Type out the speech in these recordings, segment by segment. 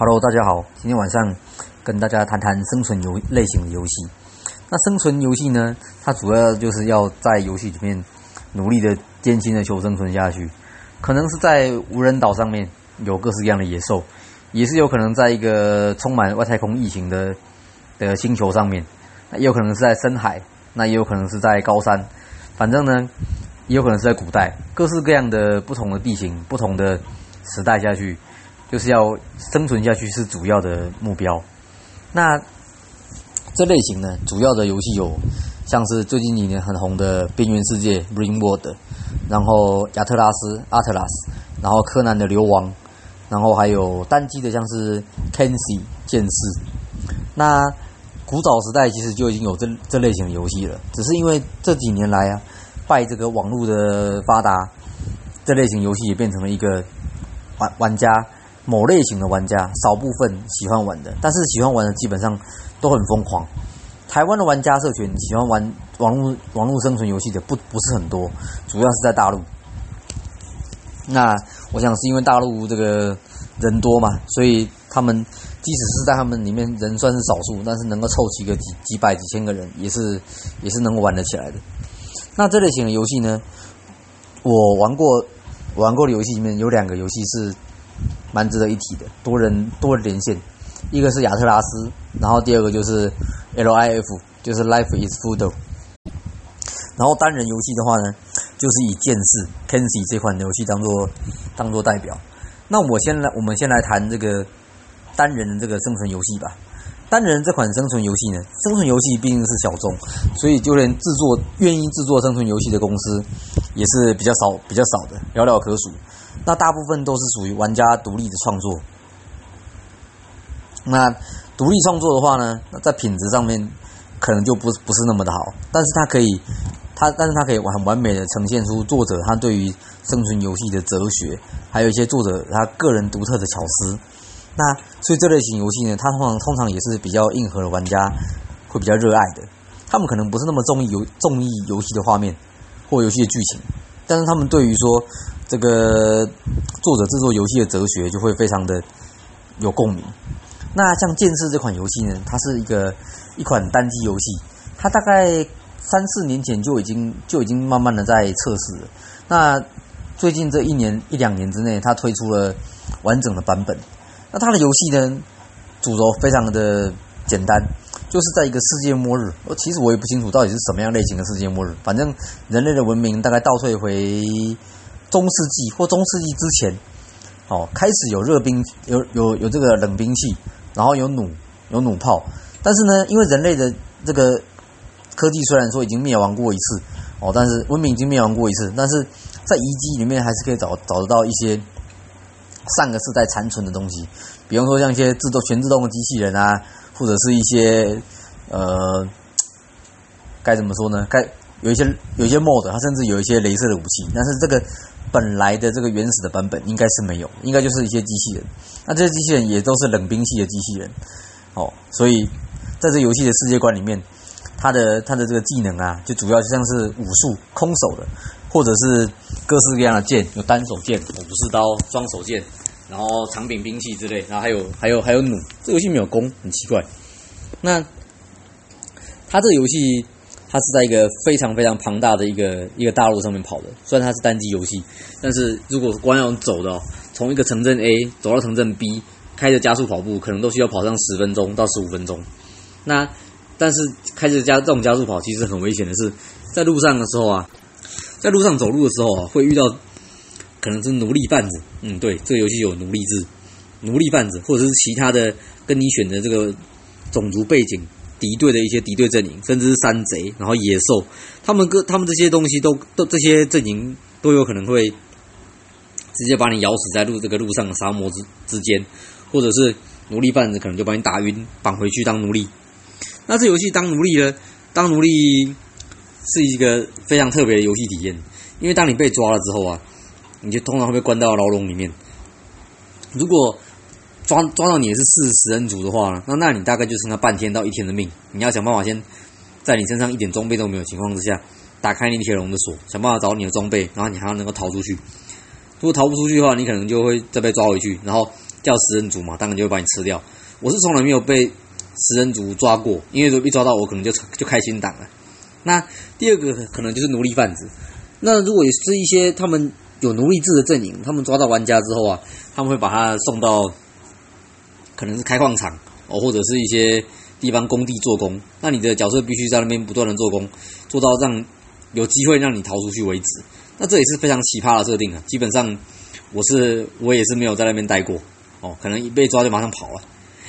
Hello，大家好，今天晚上跟大家谈谈生存游类型的游戏。那生存游戏呢，它主要就是要在游戏里面努力的艰辛的求生存下去。可能是在无人岛上面有各式各样的野兽，也是有可能在一个充满外太空异形的的星球上面，也有可能是在深海，那也有可能是在高山，反正呢，也有可能是在古代，各式各样的不同的地形、不同的时代下去。就是要生存下去是主要的目标。那这类型呢，主要的游戏有像是最近几年很红的《边缘世界》（Ring World），然后《亚特拉斯》（Atlas），然后《柯南的流亡》，然后还有单机的像是《Kenshi》（剑士）。那古早时代其实就已经有这这类型的游戏了，只是因为这几年来啊，拜这个网络的发达，这类型游戏也变成了一个玩玩家。某类型的玩家，少部分喜欢玩的，但是喜欢玩的基本上都很疯狂。台湾的玩家社群喜欢玩网络网络生存游戏的不不是很多，主要是在大陆。那我想是因为大陆这个人多嘛，所以他们即使是在他们里面人算是少数，但是能够凑齐个几几百几千个人，也是也是能够玩得起来的。那这类型的游戏呢，我玩过玩过的游戏里面有两个游戏是。蛮值得一提的，多人多人连线，一个是亚特拉斯，然后第二个就是 L I F，就是 Life is Food。然后单人游戏的话呢，就是以剑士 Kenshi 这款游戏当做当做代表。那我先来，我们先来谈这个单人的这个生存游戏吧。单人这款生存游戏呢，生存游戏毕竟是小众，所以就连制作愿意制作生存游戏的公司也是比较少比较少的，寥寥可数。那大部分都是属于玩家独立的创作。那独立创作的话呢，那在品质上面可能就不不是那么的好，但是它可以，它但是它可以很完美的呈现出作者他对于生存游戏的哲学，还有一些作者他个人独特的巧思。那所以这类型游戏呢，它通常通常也是比较硬核的玩家会比较热爱的。他们可能不是那么中意游中意游戏的画面或游戏的剧情，但是他们对于说。这个作者制作游戏的哲学就会非常的有共鸣。那像《剑士》这款游戏呢，它是一个一款单机游戏，它大概三四年前就已经就已经慢慢的在测试了。那最近这一年一两年之内，它推出了完整的版本。那它的游戏呢，主轴非常的简单，就是在一个世界末日。我其实我也不清楚到底是什么样类型的世界末日，反正人类的文明大概倒退回。中世纪或中世纪之前，哦，开始有热兵，有有有这个冷兵器，然后有弩，有弩炮。但是呢，因为人类的这个科技虽然说已经灭亡过一次，哦，但是文明已经灭亡过一次，但是在遗迹里面还是可以找找得到一些上个世代残存的东西，比方说像一些自动全自动的机器人啊，或者是一些呃，该怎么说呢？该有一些有一些 mod，它甚至有一些镭射的武器，但是这个。本来的这个原始的版本应该是没有，应该就是一些机器人。那这些机器人也都是冷兵器的机器人，哦，所以在这游戏的世界观里面，它的它的这个技能啊，就主要就像是武术、空手的，或者是各式各样的剑，有单手剑、武士刀、双手剑，然后长柄兵器之类，然后还有还有还有弩。这游戏没有弓，很奇怪。那它这个游戏。它是在一个非常非常庞大的一个一个大陆上面跑的，虽然它是单机游戏，但是如果光要走的，从一个城镇 A 走到城镇 B，开着加速跑步，可能都需要跑上十分钟到十五分钟。那但是开着加这种加速跑，其实很危险的是，在路上的时候啊，在路上走路的时候啊，会遇到可能是奴隶贩子。嗯，对，这个游戏有奴隶制，奴隶贩子或者是其他的跟你选的这个种族背景。敌对的一些敌对阵营，甚至是山贼，然后野兽，他们各他们这些东西都都这些阵营都有可能会直接把你咬死在路这个路上的沙漠之之间，或者是奴隶贩子可能就把你打晕，绑回去当奴隶。那这游戏当奴隶呢？当奴隶是一个非常特别的游戏体验，因为当你被抓了之后啊，你就通常会被关到牢笼里面。如果抓抓到你也是四食人族的话，那那你大概就剩下半天到一天的命。你要想办法先在你身上一点装备都没有情况之下，打开你铁笼的锁，想办法找你的装备，然后你还要能够逃出去。如果逃不出去的话，你可能就会再被抓回去，然后叫食人族嘛，当然就会把你吃掉。我是从来没有被食人族抓过，因为如果一抓到我，可能就就开心档了。那第二个可能就是奴隶贩子。那如果是一些他们有奴隶制的阵营，他们抓到玩家之后啊，他们会把他送到可能是开矿场哦，或者是一些地方工地做工。那你的角色必须在那边不断的做工，做到让有机会让你逃出去为止。那这也是非常奇葩的设定啊！基本上我是我也是没有在那边待过哦，可能一被抓就马上跑了，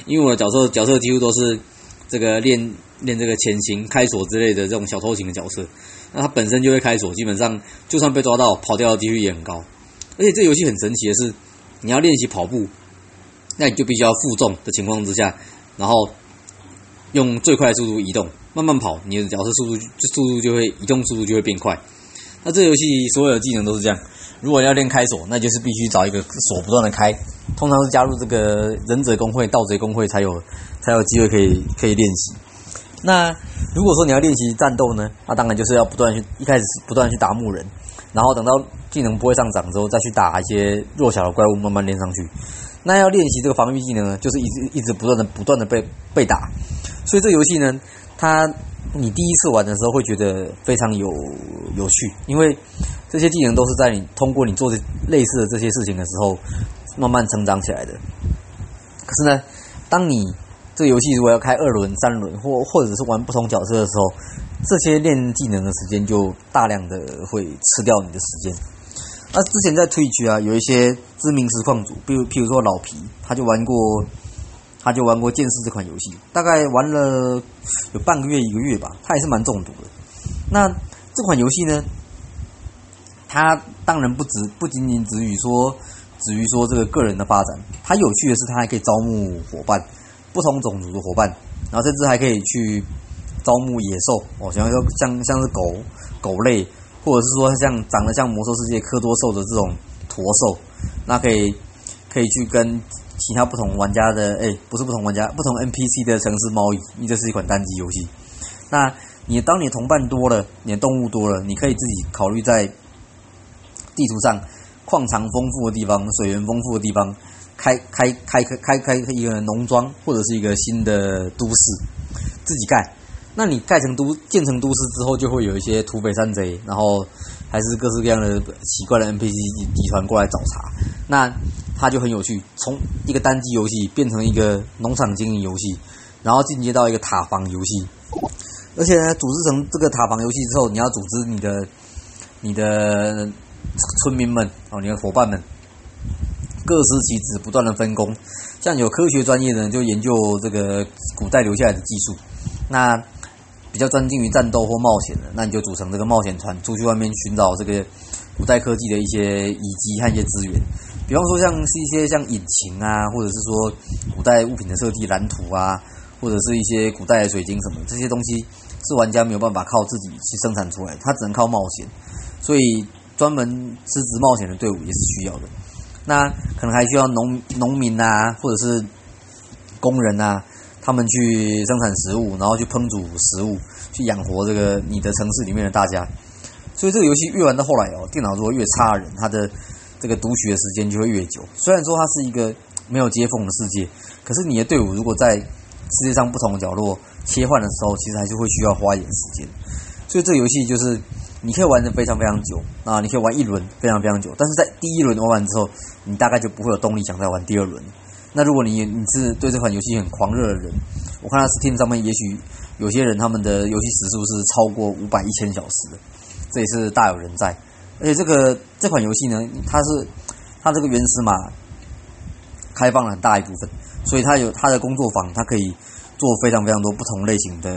因为我的角色角色几乎都是这个练练这个潜行、开锁之类的这种小偷型的角色。那它本身就会开锁，基本上就算被抓到，跑掉的几率也很高。而且这游戏很神奇的是，你要练习跑步，那你就必须要负重的情况之下，然后用最快的速度移动，慢慢跑，你的角色速度就速度就会移动速度就会变快。那这游戏所有的技能都是这样。如果要练开锁，那就是必须找一个锁不断的开，通常是加入这个忍者工会、盗贼工会才有才有机会可以可以练习。那如果说你要练习战斗呢，那当然就是要不断去一开始不断去打木人，然后等到技能不会上涨之后，再去打一些弱小的怪物，慢慢练上去。那要练习这个防御技能呢，就是一直一直不断的不断的被被打。所以这游戏呢，它你第一次玩的时候会觉得非常有有趣，因为这些技能都是在你通过你做类似的这些事情的时候慢慢成长起来的。可是呢，当你这个游戏如果要开二轮、三轮，或或者是玩不同角色的时候，这些练技能的时间就大量的会吃掉你的时间。那之前在 Twitch 啊，有一些知名实况组，比如譬如说老皮，他就玩过，他就玩过剑士这款游戏，大概玩了有半个月、一个月吧，他也是蛮中毒的。那这款游戏呢，它当然不止不仅仅止于说止于说这个个人的发展，它有趣的是它还可以招募伙伴。不同种族的伙伴，然后甚至还可以去招募野兽哦，像像像是狗狗类，或者是说像长得像魔兽世界科多兽的这种驼兽，那可以可以去跟其他不同玩家的哎，不是不同玩家，不同 NPC 的城市贸易，因为这是一款单机游戏。那你当你同伴多了，你的动物多了，你可以自己考虑在地图上矿场丰富的地方、水源丰富的地方。开开开开开开一个农庄或者是一个新的都市，自己盖。那你盖成都建成都市之后，就会有一些土匪山贼，然后还是各式各样的奇怪的 NPC 集团过来找茬。那它就很有趣，从一个单机游戏变成一个农场经营游戏，然后进阶到一个塔防游戏。而且呢，组织成这个塔防游戏之后，你要组织你的你的村民们哦，你的伙伴们。各司其职，不断的分工。像有科学专业的人就研究这个古代留下来的技术，那比较专精于战斗或冒险的，那你就组成这个冒险团，出去外面寻找这个古代科技的一些遗迹和一些资源。比方说，像是一些像引擎啊，或者是说古代物品的设计蓝图啊，或者是一些古代的水晶什么这些东西，是玩家没有办法靠自己去生产出来，他只能靠冒险。所以，专门支持冒险的队伍也是需要的。那可能还需要农农民呐，或者是工人呐，他们去生产食物，然后去烹煮食物，去养活这个你的城市里面的大家。所以这个游戏越玩到后来哦，电脑如果越差人，他的这个读取的时间就会越久。虽然说它是一个没有接缝的世界，可是你的队伍如果在世界上不同的角落切换的时候，其实还是会需要花一点时间。所以这个游戏就是。你可以玩的非常非常久啊！你可以玩一轮非常非常久，但是在第一轮玩完之后，你大概就不会有动力想再玩第二轮。那如果你你是对这款游戏很狂热的人，我看到 Steam 上面也许有些人他们的游戏时数是超过五百一千小时，这也是大有人在。而且这个这款游戏呢，它是它这个原始码开放了很大一部分，所以它有它的工作坊，它可以做非常非常多不同类型的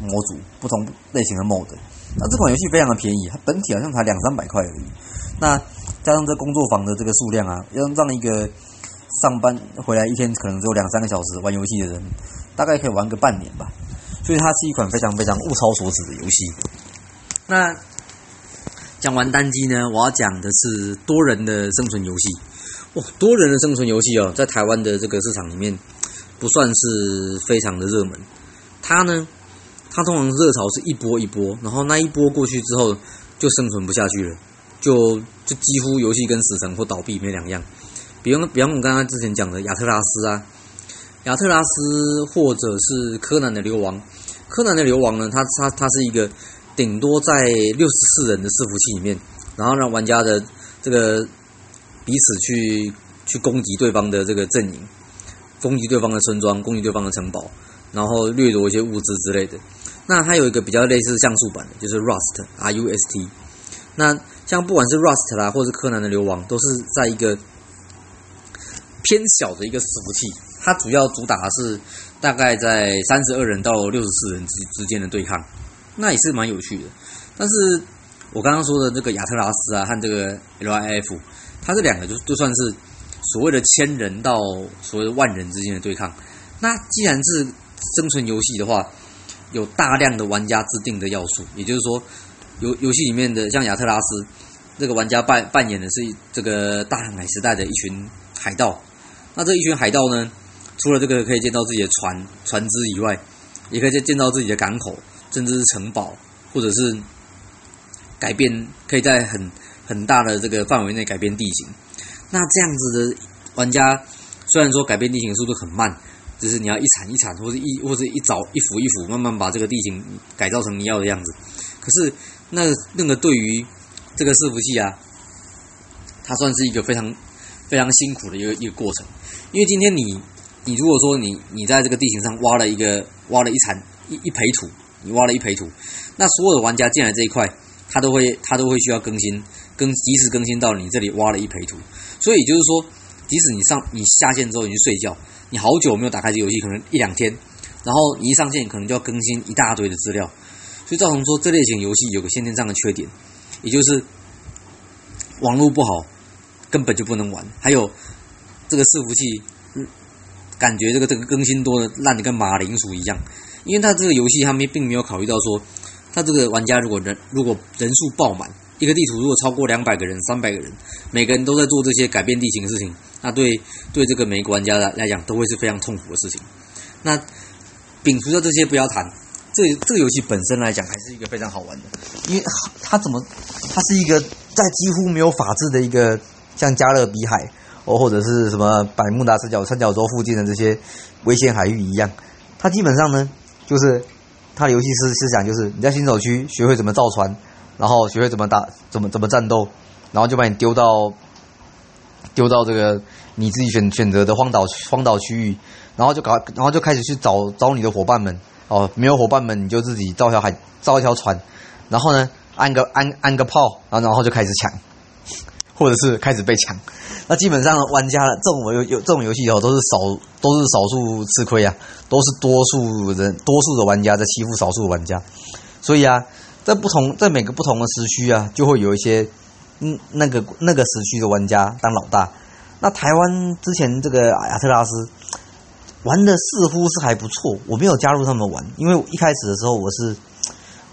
模组，不同类型的 mode。那这款游戏非常的便宜，它本体好像才两三百块而已。那加上这工作坊的这个数量啊，要让一个上班回来一天可能只有两三个小时玩游戏的人，大概可以玩个半年吧。所以它是一款非常非常物超所值的游戏。那讲完单机呢，我要讲的是多人的生存游戏。哦，多人的生存游戏哦，在台湾的这个市场里面不算是非常的热门。它呢？它通常热潮是一波一波，然后那一波过去之后就生存不下去了，就就几乎游戏跟死城或倒闭没两样。比方比方我们刚刚之前讲的亚特拉斯啊，亚特拉斯或者是柯南的流亡，柯南的流亡呢，它它它是一个顶多在六十四人的伺服器里面，然后让玩家的这个彼此去去攻击对方的这个阵营，攻击对方的村庄，攻击对方的城堡，然后掠夺一些物资之类的。那它有一个比较类似像素版的，就是 Rust R U S T。那像不管是 Rust 啦，或是柯南的流亡，都是在一个偏小的一个伺服器，它主要主打的是大概在三十二人到六十四人之之间的对抗，那也是蛮有趣的。但是我刚刚说的这个亚特拉斯啊和这个 L I F，它这两个就就算是所谓的千人到所谓的万人之间的对抗。那既然是生存游戏的话，有大量的玩家制定的要素，也就是说，游游戏里面的像亚特拉斯这个玩家扮扮演的是这个大航海时代的一群海盗。那这一群海盗呢，除了这个可以见到自己的船船只以外，也可以见到自己的港口，甚至是城堡，或者是改变可以在很很大的这个范围内改变地形。那这样子的玩家，虽然说改变地形速度很慢，就是你要一铲一铲，或者一或者一凿一斧一斧，慢慢把这个地形改造成你要的样子。可是那那个对于这个伺服器啊，它算是一个非常非常辛苦的一个一个过程。因为今天你，你如果说你你在这个地形上挖了一个挖了一铲一一培土，你挖了一培土，那所有的玩家进来这一块，他都会他都会需要更新，更及时更新到你这里挖了一培土。所以就是说，即使你上你下线之后你去睡觉，你好久没有打开这游戏，可能一两天，然后你一上线可能就要更新一大堆的资料，所以造成说这类型游戏有个先天上的缺点，也就是网络不好，根本就不能玩，还有。这个伺服器，感觉这个这个更新多的烂的跟马铃薯一样，因为它这个游戏他们并没有考虑到说，他这个玩家如果人如果人数爆满，一个地图如果超过两百个人、三百个人，每个人都在做这些改变地形的事情，那对对这个每个玩家来来讲都会是非常痛苦的事情。那摒除掉这些不要谈，这这个游戏本身来讲还是一个非常好玩的，因为它怎么它是一个在几乎没有法治的一个像加勒比海。哦，或者是什么百慕达三角三角洲附近的这些危险海域一样，它基本上呢，就是它的游戏思思想就是你在新手区学会怎么造船，然后学会怎么打怎么怎么战斗，然后就把你丢到丢到这个你自己选选择的荒岛荒岛区域，然后就搞然后就开始去找找你的伙伴们哦，没有伙伴们你就自己造条海造一条船，然后呢安个安安个炮，然后然后就开始抢。或者是开始被抢，那基本上玩家这种游游这种游戏哦，都是少都是少数吃亏啊，都是多数人多数的玩家在欺负少数的玩家，所以啊，在不同在每个不同的时区啊，就会有一些嗯那个那个时区的玩家当老大。那台湾之前这个亚特拉斯玩的似乎是还不错，我没有加入他们玩，因为一开始的时候我是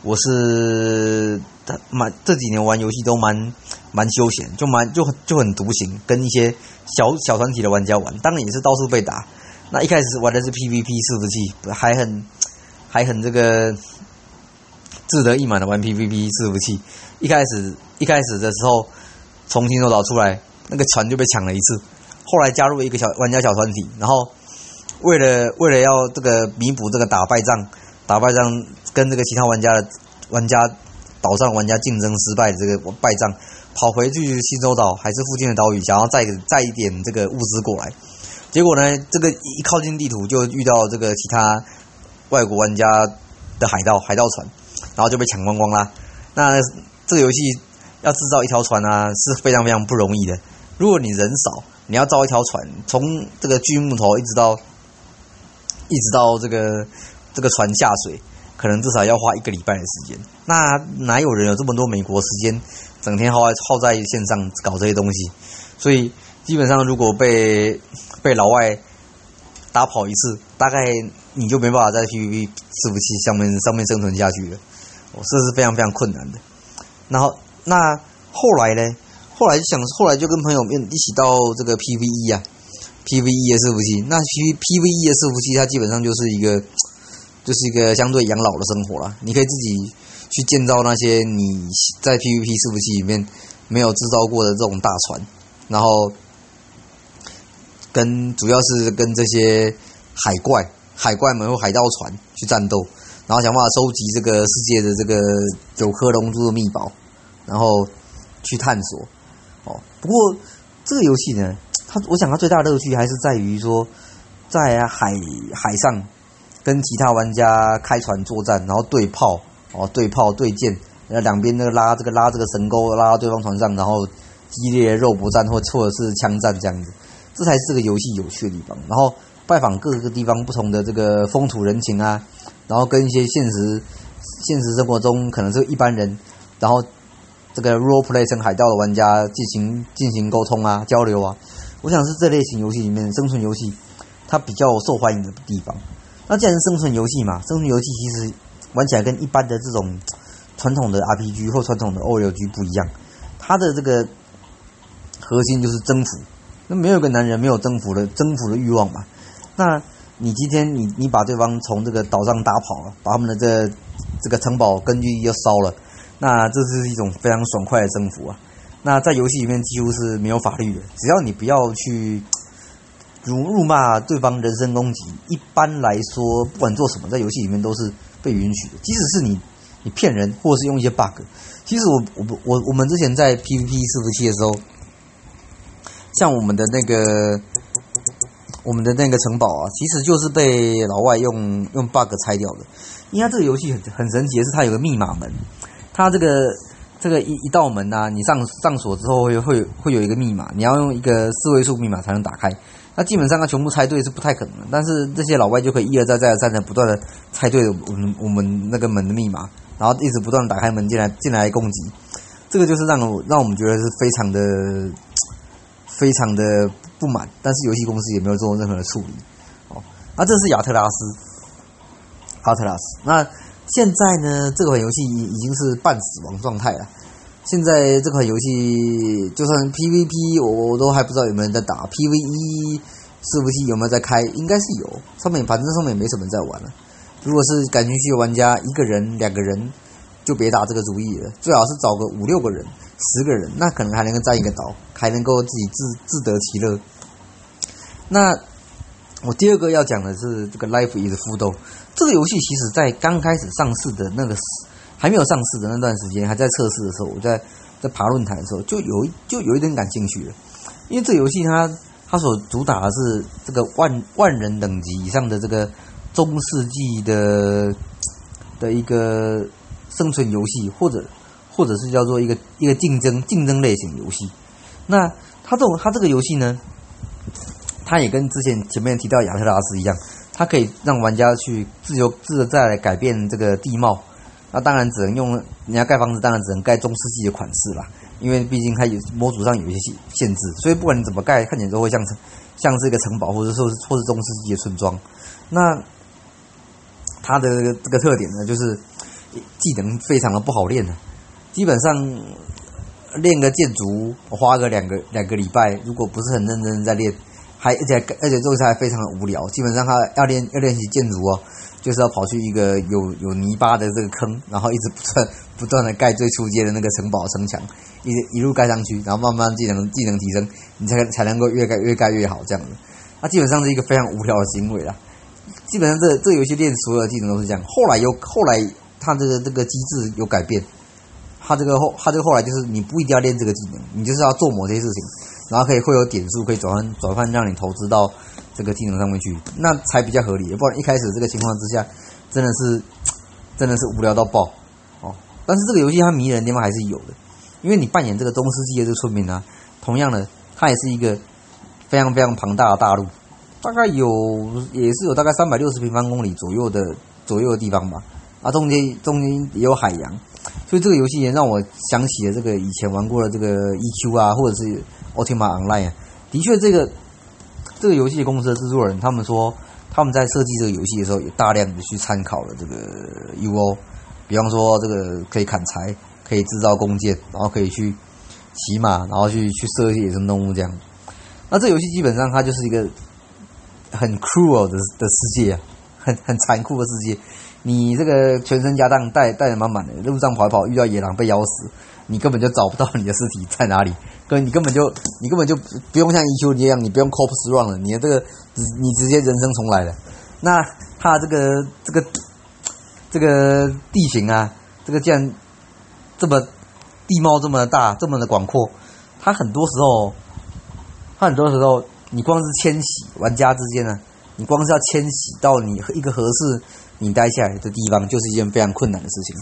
我是蛮这几年玩游戏都蛮。蛮休闲，就蛮就就很独行，跟一些小小团体的玩家玩，当然也是到处被打。那一开始玩的是 PVP 伺服器，还很还很这个志得意满的玩 PVP 伺服器。一开始一开始的时候，从新手岛出来，那个船就被抢了一次。后来加入一个小玩家小团体，然后为了为了要这个弥补这个打败仗，打败仗跟这个其他玩家的玩家岛上玩家竞争失败的这个败仗。跑回去新洲岛还是附近的岛屿，想要再再一点这个物资过来，结果呢，这个一靠近地图就遇到这个其他外国玩家的海盗海盗船，然后就被抢光光啦。那这个游戏要制造一条船啊是非常非常不容易的。如果你人少，你要造一条船，从这个锯木头一直到一直到这个这个船下水，可能至少要花一个礼拜的时间。那哪有人有这么多美国时间？整天耗在耗在线上搞这些东西，所以基本上如果被被老外打跑一次，大概你就没办法在 PVP 伺服器上面上面生存下去了，这是非常非常困难的。然后那后来呢？后来就想，后来就跟朋友们一起到这个 PVE 啊，PVE 的伺服器。那 P PVE 的伺服器，它基本上就是一个就是一个相对养老的生活了，你可以自己。去建造那些你在 PVP 伺服器里面没有制造过的这种大船，然后跟主要是跟这些海怪、海怪们或海盗船去战斗，然后想办法收集这个世界的这个九颗龙珠的秘宝，然后去探索。哦，不过这个游戏呢，它我想它最大的乐趣还是在于说，在海海上跟其他玩家开船作战，然后对炮哦，对炮对舰，然后两边那个拉这个拉这个神钩拉到对方船上，然后激烈肉搏战或或者是枪战这样子，这才是这个游戏有趣的地方。然后拜访各个地方不同的这个风土人情啊，然后跟一些现实现实生活中可能是一般人，然后。这个 role play 成海盗的玩家进行进行沟通啊交流啊，我想是这类型游戏里面生存游戏它比较受欢迎的地方。那既然是生存游戏嘛，生存游戏其实玩起来跟一般的这种传统的 RPG 或传统的 OLG 不一样，它的这个核心就是征服。那没有一个男人没有征服的征服的欲望嘛？那你今天你你把对方从这个岛上打跑了，把他们的这这个城堡根据地又烧了。那这是一种非常爽快的征服啊！那在游戏里面几乎是没有法律的，只要你不要去辱辱骂对方、人身攻击，一般来说不管做什么，在游戏里面都是被允许的。即使是你你骗人，或者是用一些 bug，其实我我我我们之前在 PVP 伺服器的时候，像我们的那个我们的那个城堡啊，其实就是被老外用用 bug 拆掉的。因为它这个游戏很很神奇的是，它有个密码门。它这个这个一一道门呐，你上上锁之后会会会有一个密码，你要用一个四位数密码才能打开。那基本上它全部猜对是不太可能，但是这些老外就可以一而再再而三的不断的猜对我们我们那个门的密码，然后一直不断的打开门进来进来攻击。这个就是让我让我们觉得是非常的非常的不满，但是游戏公司也没有做任何的处理。哦，那这是亚特拉斯，亚特拉斯那。现在呢，这款游戏已已经是半死亡状态了。现在这款游戏就算 PVP，我我都还不知道有没有人在打 PVE，是不是有没有在开？应该是有，上面反正上面没什么人在玩了。如果是感兴趣的玩家，一个人、两个人就别打这个主意了，最好是找个五六个人、十个人，那可能还能够占一个岛，还能够自己自自得其乐。那我第二个要讲的是这个 Life is Full。这个游戏其实，在刚开始上市的那个还没有上市的那段时间，还在测试的时候，我在在爬论坛的时候，就有就有一点感兴趣了。因为这个游戏它它所主打的是这个万万人等级以上的这个中世纪的的一个生存游戏，或者或者是叫做一个一个竞争竞争类型游戏。那它这种它这个游戏呢，它也跟之前前面提到亚特拉斯一样。它可以让玩家去自由自在来改变这个地貌，那当然只能用人家盖房子，当然只能盖中世纪的款式啦，因为毕竟它有模组上有一些限制，所以不管你怎么盖，看起来都会像像是一个城堡，或者说是或是中世纪的村庄。那它的这个特点呢，就是技能非常的不好练的，基本上练个建筑花个两个两个礼拜，如果不是很认真在练。还而且而且做起来非常的无聊，基本上他要练要练习建筑哦，就是要跑去一个有有泥巴的这个坑，然后一直不断不断的盖最初阶的那个城堡城墙，一一路盖上去，然后慢慢技能技能提升，你才才能够越盖越盖越好这样子。那基本上是一个非常无聊的行为啦。基本上这这游戏练所有的技能都是这样。后来有后来他这个这个机制有改变，他这个后他这个后来就是你不一定要练这个技能，你就是要做某些事情。然后可以会有点数可以转换转换让你投资到这个技能上面去，那才比较合理。不然一开始这个情况之下，真的是 真的是无聊到爆哦。但是这个游戏它迷人的地方还是有的，因为你扮演这个中世纪的这个村民啊，同样的，它也是一个非常非常庞大的大陆，大概有也是有大概三百六十平方公里左右的左右的地方吧。啊，中间中间也有海洋，所以这个游戏也让我想起了这个以前玩过的这个 EQ 啊，或者是。奥特曼 Online 啊，的确，这个这个游戏公司的制作人，他们说他们在设计这个游戏的时候，也大量的去参考了这个 UO，比方说这个可以砍柴，可以制造弓箭，然后可以去骑马，然后去去射一些野生动物这样。那这游戏基本上它就是一个很 cruel 的的世界啊，很很残酷的世界。你这个全身家当带带的满满的，路上跑一跑遇到野狼被咬死，你根本就找不到你的尸体在哪里，跟你根本就你根本就不用像一休一样，你不用 corpse run 了，你的这个你直接人生重来了。那它这个这个这个地形啊，这个既然这么地貌这么大，这么的广阔，它很多时候，它很多时候，你光是迁徙玩家之间呢，你光是要迁徙到你一个合适。你待下来的地方就是一件非常困难的事情。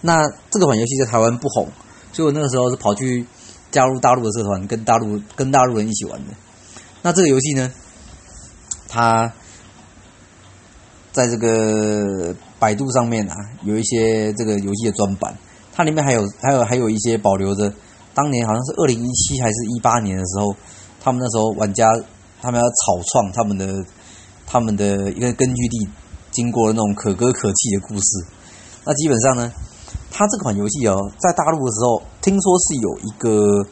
那这个款游戏在台湾不红，所以我那个时候是跑去加入大陆的社团，跟大陆跟大陆人一起玩的。那这个游戏呢，它在这个百度上面啊，有一些这个游戏的专版，它里面还有还有还有一些保留着当年好像是二零一七还是一八年的时候，他们那时候玩家他们要草创他们的他们的一个根据地。经过了那种可歌可泣的故事，那基本上呢，它这款游戏哦，在大陆的时候，听说是有一个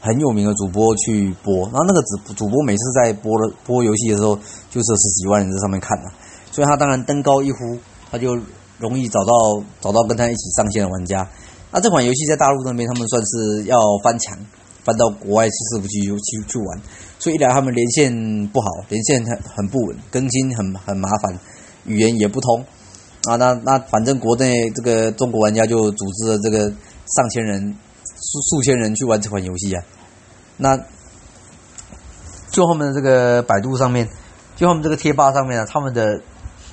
很有名的主播去播，然后那个主主播每次在播了播游戏的时候，就是十几万人在上面看的，所以他当然登高一呼，他就容易找到找到跟他一起上线的玩家。那这款游戏在大陆那边，他们算是要翻墙，翻到国外伺服器去去去玩，所以一来他们连线不好，连线很很不稳，更新很很麻烦。语言也不通啊，那那反正国内这个中国玩家就组织了这个上千人、数数千人去玩这款游戏啊。那就后面的这个百度上面，就后面这个贴吧上面啊，他们的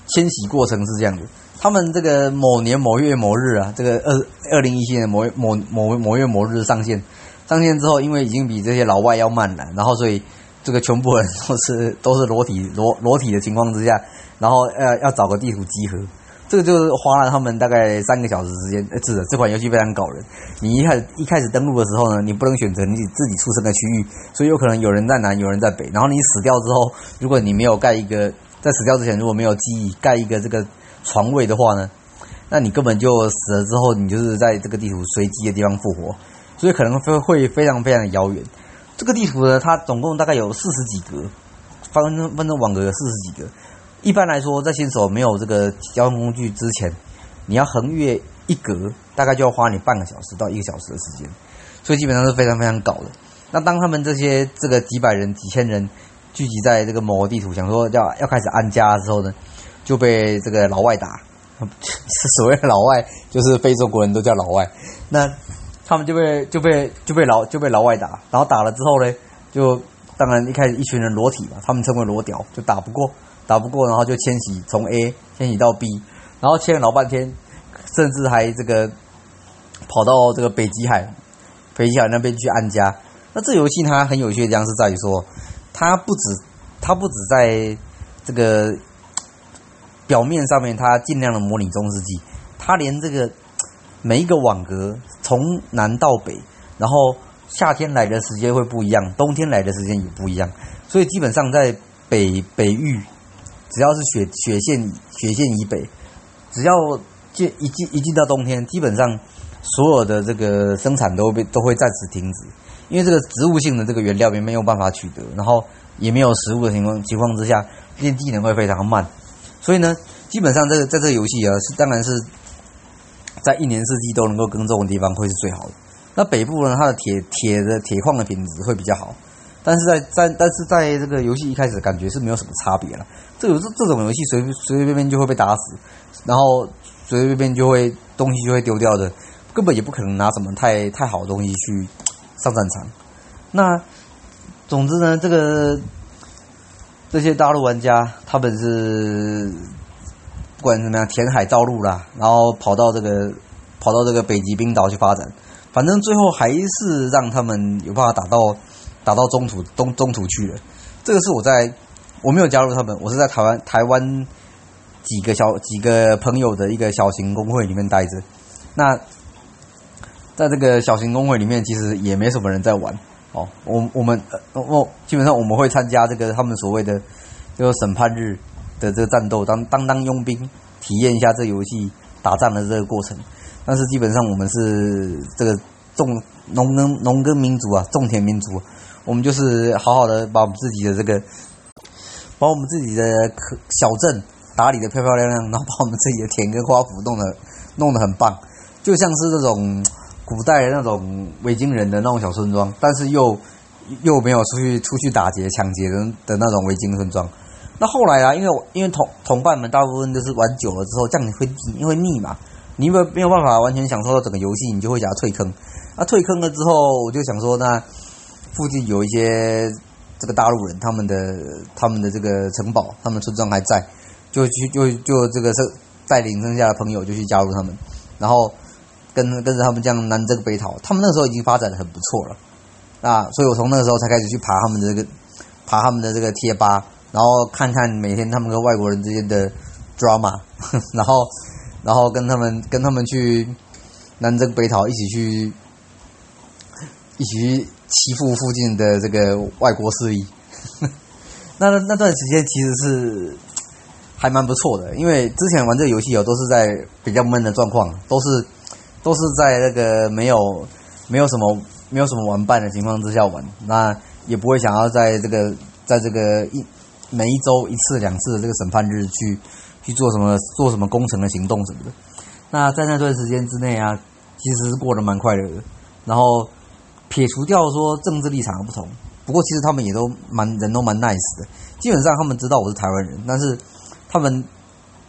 迁徙过程是这样子：他们这个某年某月某日啊，这个二二零一七年某某某某月某日上线，上线之后，因为已经比这些老外要慢了，然后所以这个全部人都是都是裸体裸裸体的情况之下。然后呃要找个地图集合，这个就是花了他们大概三个小时时间。呃，是的，这款游戏非常搞人。你一开始一开始登录的时候呢，你不能选择你自己出生的区域，所以有可能有人在南，有人在北。然后你死掉之后，如果你没有盖一个，在死掉之前如果没有记忆盖一个这个床位的话呢，那你根本就死了之后，你就是在这个地图随机的地方复活，所以可能会会非常非常的遥远。这个地图呢，它总共大概有四十几格，分分成网格有四十几格。一般来说，在新手没有这个交通工具之前，你要横越一格，大概就要花你半个小时到一个小时的时间，所以基本上是非常非常搞的。那当他们这些这个几百人、几千人聚集在这个某个地图，想说要要开始安家的时候呢，就被这个老外打。所谓的老外，就是非洲国人都叫老外。那他们就被就被就被老就被老外打，然后打了之后呢，就当然一开始一群人裸体嘛，他们称为裸屌，就打不过。打不过，然后就迁徙从 A 迁徙到 B，然后迁了老半天，甚至还这个跑到这个北极海、北极海那边去安家。那这游戏它很有趣的地方是在于说，它不止它不止在这个表面上面，它尽量的模拟中世纪，它连这个每一个网格从南到北，然后夏天来的时间会不一样，冬天来的时间也不一样，所以基本上在北北域。只要是雪雪线雪线以北，只要进一进一进到冬天，基本上所有的这个生产都被都会暂时停止，因为这个植物性的这个原料也没有办法取得，然后也没有食物的情况情况之下，练技能会非常慢，所以呢，基本上这个在这个游戏啊，是当然是在一年四季都能够耕种的地方会是最好的。那北部呢，它的铁铁的铁矿的品质会比较好。但是在在但是在这个游戏一开始感觉是没有什么差别了。这有这这种游戏随随随便便就会被打死，然后随随便便就会东西就会丢掉的，根本也不可能拿什么太太好的东西去上战场。那总之呢，这个这些大陆玩家他们是不管怎么样填海造陆啦，然后跑到这个跑到这个北极冰岛去发展，反正最后还是让他们有办法打到。打到中途东中途去了，这个是我在我没有加入他们，我是在台湾台湾几个小几个朋友的一个小型工会里面待着。那在这个小型工会里面，其实也没什么人在玩哦。我我们哦，基本上我们会参加这个他们所谓的这个审判日的这个战斗，当当当佣兵，体验一下这游戏打仗的这个过程。但是基本上我们是这个种农耕农耕民族啊，种田民族。我们就是好好的把我们自己的这个，把我们自己的小镇打理的漂漂亮亮，然后把我们自己的田跟花圃弄得弄得很棒，就像是那种古代的那种维京人的那种小村庄，但是又又没有出去出去打劫抢劫的的那种维京村庄。那后来啊，因为我因为同同伴们大部分都是玩久了之后，这样你会你会腻嘛？你没有没有办法完全享受到整个游戏，你就会想要退坑。那退坑了之后，我就想说，那附近有一些这个大陆人，他们的他们的这个城堡，他们村庄还在，就去就就这个是带领剩下的朋友就去加入他们，然后跟跟着他们这样南征北讨。他们那时候已经发展的很不错了，那所以我从那个时候才开始去爬他们的这个爬他们的这个贴吧，然后看看每天他们跟外国人之间的 drama，然后然后跟他们跟他们去南征北讨，一起去。一起去欺负附近的这个外国势力，那那段时间其实是还蛮不错的，因为之前玩这个游戏哦，都是在比较闷的状况，都是都是在那个没有没有什么没有什么玩伴的情况之下玩，那也不会想要在这个在这个一每一周一次两次的这个审判日去去做什么做什么工程的行动什么的。那在那段时间之内啊，其实是过得蛮快乐的，然后。撇除掉说政治立场的不同，不过其实他们也都蛮人都蛮 nice 的。基本上他们知道我是台湾人，但是他们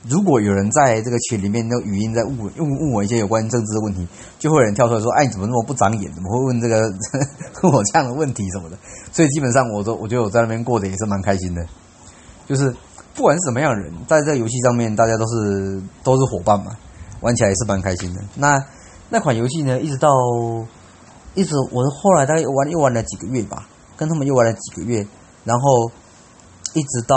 如果有人在这个群里面用语音在问问问我一些有关政治的问题，就会有人跳出来说：“哎，你怎么那么不长眼？怎么会问这个 问我这样的问题什么的？”所以基本上我都我觉得我在那边过得也是蛮开心的。就是不管是什么样的人，在这游戏上面，大家都是都是伙伴嘛，玩起来也是蛮开心的。那那款游戏呢，一直到。一直我是后来大概玩又玩了几个月吧，跟他们又玩了几个月，然后一直到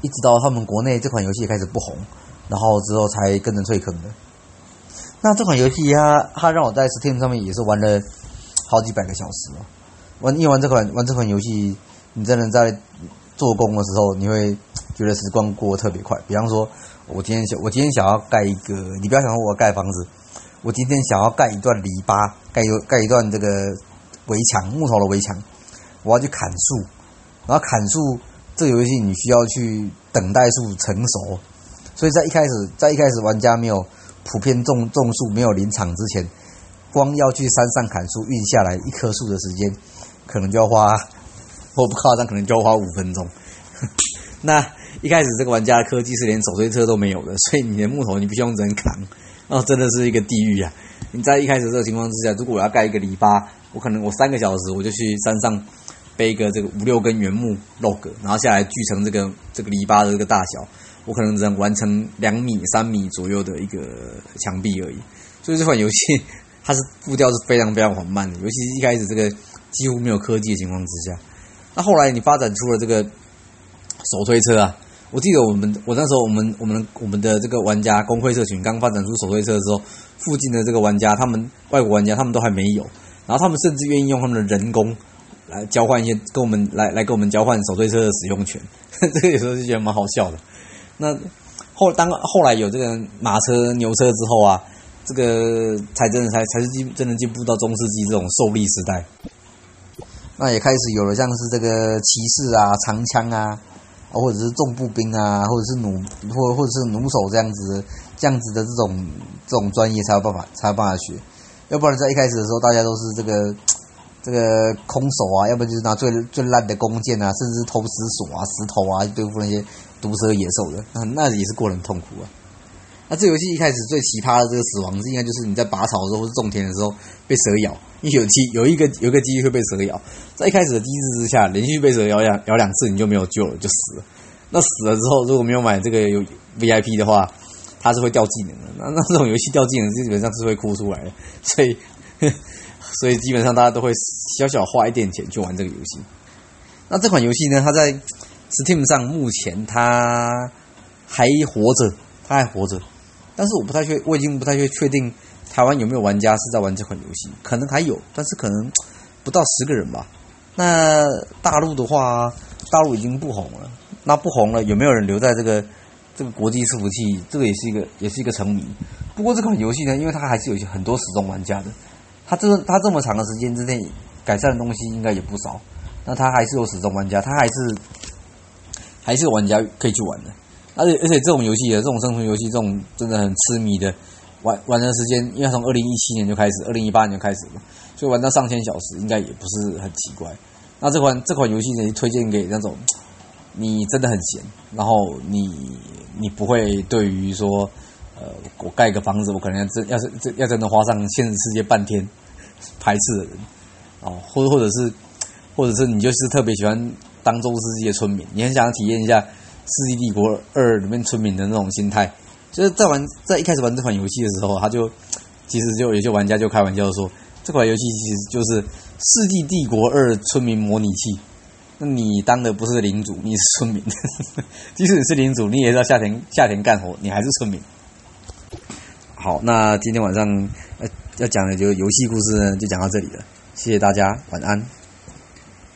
一直到他们国内这款游戏开始不红，然后之后才跟着退坑的。那这款游戏它它让我在 Steam 上面也是玩了好几百个小时哦。玩一玩这款玩这款游戏，你真的在做工的时候，你会觉得时光过得特别快。比方说，我今天想我今天想要盖一个，你不要想说我盖房子。我今天想要盖一段篱笆，盖一盖一段这个围墙，木头的围墙。我要去砍树，然后砍树这个游戏你需要去等待树成熟，所以在一开始，在一开始玩家没有普遍种种树、没有林场之前，光要去山上砍树运下来一棵树的时间，可能就要花，我不夸张，可能就要花五分钟。那一开始这个玩家的科技是连手推车都没有的，所以你的木头你必须用人扛。哦，真的是一个地狱啊！你在一开始这个情况之下，如果我要盖一个篱笆，我可能我三个小时我就去山上背一个这个五六根原木 log，然后下来锯成这个这个篱笆的这个大小，我可能只能完成两米、三米左右的一个墙壁而已。所以这款游戏它是步调是非常非常缓慢的，尤其是一开始这个几乎没有科技的情况之下。那后来你发展出了这个手推车啊。我记得我们，我那时候我们我们我们的这个玩家公会社群刚发展出手推车的时候，附近的这个玩家，他们外国玩家他们都还没有，然后他们甚至愿意用他们的人工来交换一些跟我们来来跟我们交换手推车的使用权，这个有时候就觉得蛮好笑的。那后当后来有这个马车牛车之后啊，这个才真的才才是进真的进步到中世纪这种兽力时代，那也开始有了像是这个骑士啊、长枪啊。啊或者是重步兵啊，或者是弩，或或者是弩手这样子，这样子的这种这种专业才有办法才有办法学，要不然在一开始的时候，大家都是这个这个空手啊，要不就是拿最最烂的弓箭啊，甚至是投石锁啊、石头啊，对付那些毒蛇野兽的，那那也是过人痛苦啊。那这游戏一开始最奇葩的这个死亡，是应该就是你在拔草的时候或是种田的时候被蛇咬，因为有机有一个有一个机遇会被蛇咬，在一开始的机制之下，连续被蛇咬两咬两次，你就没有救了，就死了。那死了之后，如果没有买这个有 VIP 的话，它是会掉技能的。那那这种游戏掉技能基本上是会哭出来的，所以 所以基本上大家都会小小花一点钱去玩这个游戏。那这款游戏呢，它在 Steam 上目前它还活着，它还活着。但是我不太确，我已经不太确确定台湾有没有玩家是在玩这款游戏，可能还有，但是可能不到十个人吧。那大陆的话，大陆已经不红了。那不红了，有没有人留在这个这个国际伺服器？这个也是一个也是一个成谜。不过这款游戏呢，因为它还是有很多始终玩家的，它这它这么长的时间之内改善的东西应该也不少。那它还是有始终玩家，它还是。还是玩家可以去玩的。而且而且这种游戏的这种生存游戏，这种真的很痴迷的玩玩的时间，因为从二零一七年就开始，二零一八年就开始嘛，所以玩到上千小时应该也不是很奇怪。那这款这款游戏呢，推荐给那种你真的很闲，然后你你不会对于说，呃，我盖个房子，我可能真要是真要真的花上现实世界半天排斥的人，哦，或或者是或者是你就是特别喜欢当中世界村民，你很想体验一下。《世纪帝国二》里面村民的那种心态，就是在玩在一开始玩这款游戏的时候，他就其实就有些玩家就开玩笑说，这款游戏其实就是《世纪帝国二》村民模拟器。那你当的不是领主，你是村民。即使你是领主，你也要下田下田干活，你还是村民。好，那今天晚上要要讲的就游戏故事呢，就讲到这里了。谢谢大家，晚安。